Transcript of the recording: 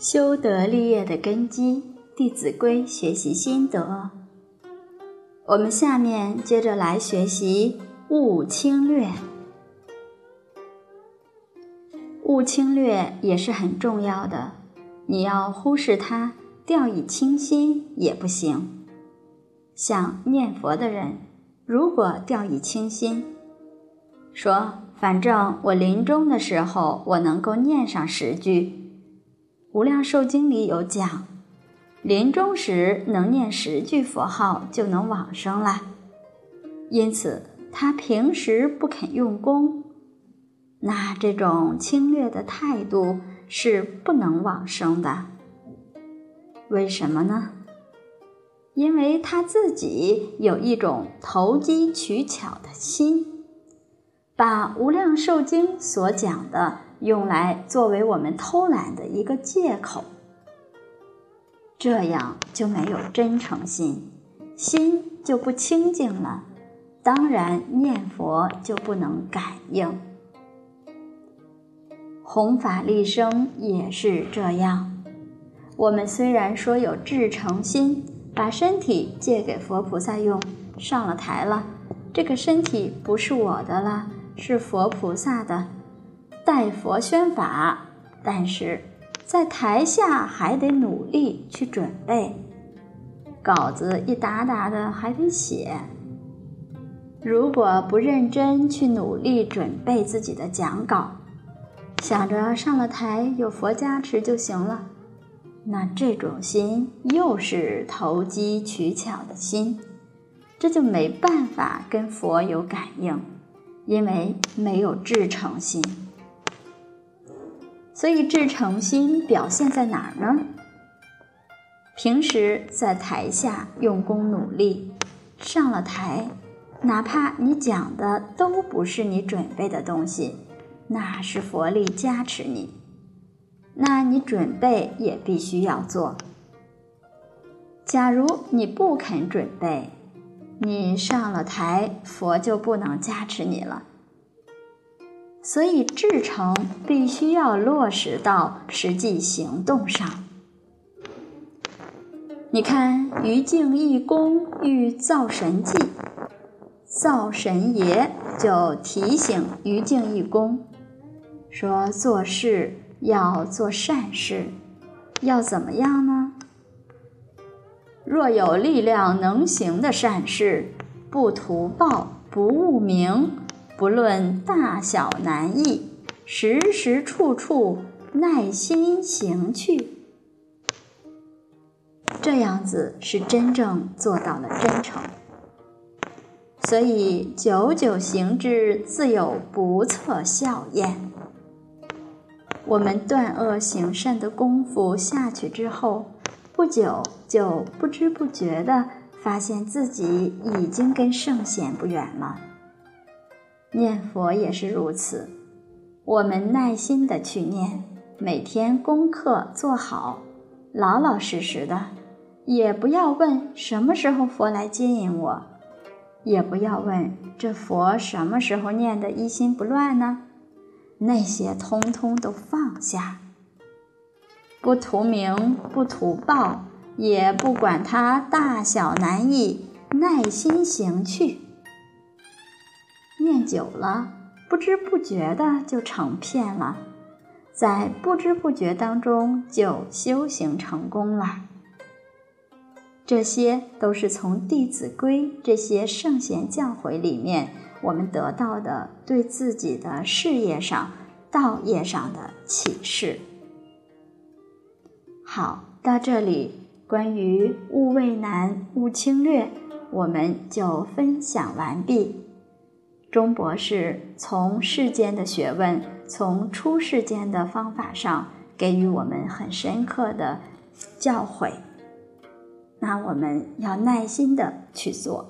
修德立业的根基，《弟子规》学习心得。我们下面接着来学习“勿轻略”。勿轻略也是很重要的，你要忽视它，掉以轻心也不行。像念佛的人，如果掉以轻心，说反正我临终的时候，我能够念上十句。《无量寿经》里有讲，临终时能念十句佛号就能往生了。因此，他平时不肯用功，那这种轻略的态度是不能往生的。为什么呢？因为他自己有一种投机取巧的心，把《无量寿经》所讲的。用来作为我们偷懒的一个借口，这样就没有真诚心，心就不清净了，当然念佛就不能感应。弘法利生也是这样，我们虽然说有至诚心，把身体借给佛菩萨用，上了台了，这个身体不是我的了，是佛菩萨的。拜佛宣法，但是在台下还得努力去准备，稿子一沓沓的还得写。如果不认真去努力准备自己的讲稿，想着上了台有佛加持就行了，那这种心又是投机取巧的心，这就没办法跟佛有感应，因为没有至诚心。所以，至诚心表现在哪儿呢？平时在台下用功努力，上了台，哪怕你讲的都不是你准备的东西，那是佛力加持你，那你准备也必须要做。假如你不肯准备，你上了台，佛就不能加持你了。所以，至诚必须要落实到实际行动上。你看，于敬义公欲造神迹，造神爷就提醒于敬义公说：做事要做善事，要怎么样呢？若有力量能行的善事，不图报，不务名。不论大小难易，时时处处耐心行去，这样子是真正做到了真诚。所以久久行之，自有不测效验。我们断恶行善的功夫下去之后，不久就不知不觉的发现自己已经跟圣贤不远了。念佛也是如此，我们耐心的去念，每天功课做好，老老实实的，也不要问什么时候佛来接引我，也不要问这佛什么时候念的一心不乱呢？那些通通都放下，不图名，不图报，也不管它大小难易，耐心行去。念久了，不知不觉的就成片了，在不知不觉当中就修行成功了。这些都是从《弟子规》这些圣贤教诲里面我们得到的对自己的事业上、道业上的启示。好，到这里，关于“勿畏难，勿轻略”，我们就分享完毕。钟博士从世间的学问，从出世间的方法上给予我们很深刻的教诲，那我们要耐心的去做。